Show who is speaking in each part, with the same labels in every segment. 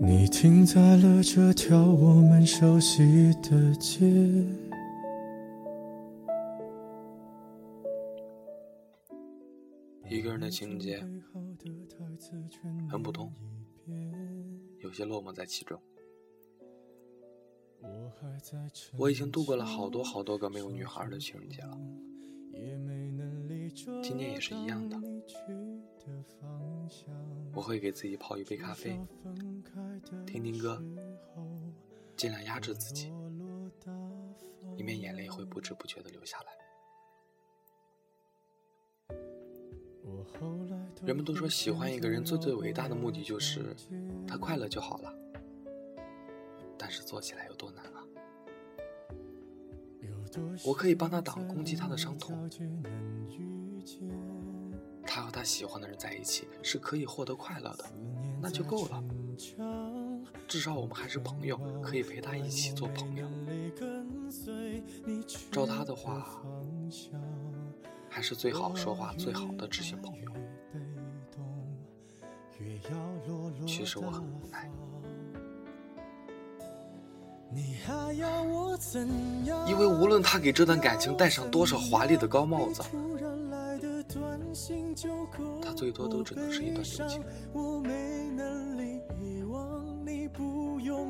Speaker 1: 你停在了这条我们熟悉的街。
Speaker 2: 一个人的情节很普通，有些落寞在其中。我已经度过了好多好多个没有女孩的情人节了，今年也是一样的。我会给自己泡一杯咖啡，听听歌，尽量压制自己，以免眼泪会不知不觉的流下来。人们都说喜欢一个人最最伟大的目的就是他快乐就好了。但是做起来有多难啊！我可以帮他挡攻击他的伤痛，他和他喜欢的人在一起是可以获得快乐的，那就够了。至少我们还是朋友，可以陪他一起做朋友。照他的话，还是最好说话、最好的知心朋友。其实我很无奈。因为无论他给这段感情戴上多少华丽的高帽子，他最多都只能是一段友情。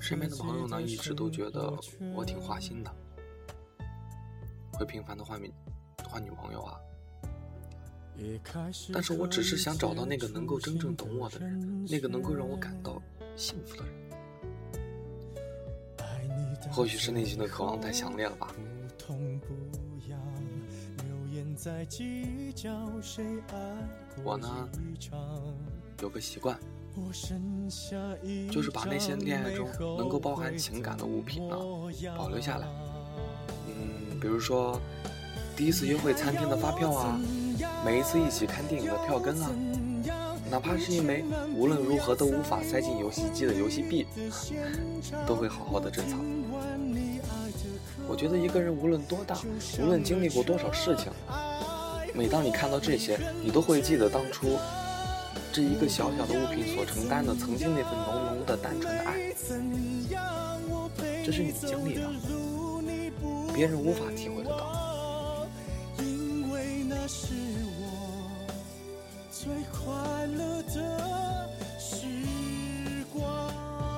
Speaker 2: 身边的朋友呢，一直都觉得我挺花心的，会频繁的换女换女朋友啊。但是我只是想找到那个能够真正懂我的人，那个能够让我感到幸福的人。或许是内心的渴望太强烈了吧。我呢，有个习惯。就是把那些恋爱中能够包含情感的物品呢保留下来，嗯，比如说第一次约会餐厅的发票啊，每一次一起看电影的票根啊，哪怕是一枚无论如何都无法塞进游戏机的游戏币，都会好好的珍藏。我觉得一个人无论多大，无论经历过多少事情，每当你看到这些，你都会记得当初。这一个小小的物品所承担的曾经那份浓浓的单纯的爱，这是你们经历的，别人无法体会得到。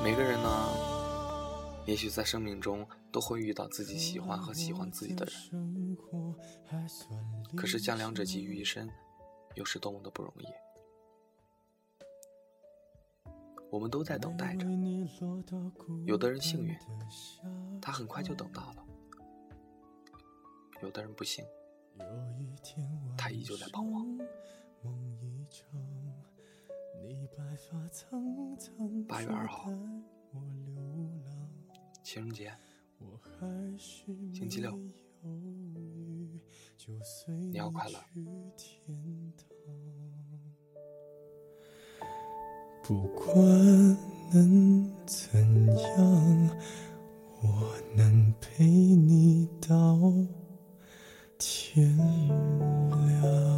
Speaker 2: 每个人呢，也许在生命中都会遇到自己喜欢和喜欢自己的人，可是将两者集于一身，又是多么的不容易。我们都在等待着，有的人幸运，他很快就等到了；有的人不幸，他依旧在盼望。八月二号，情人节，星期六，你要快乐。
Speaker 1: 不管能怎样，我能陪你到天亮。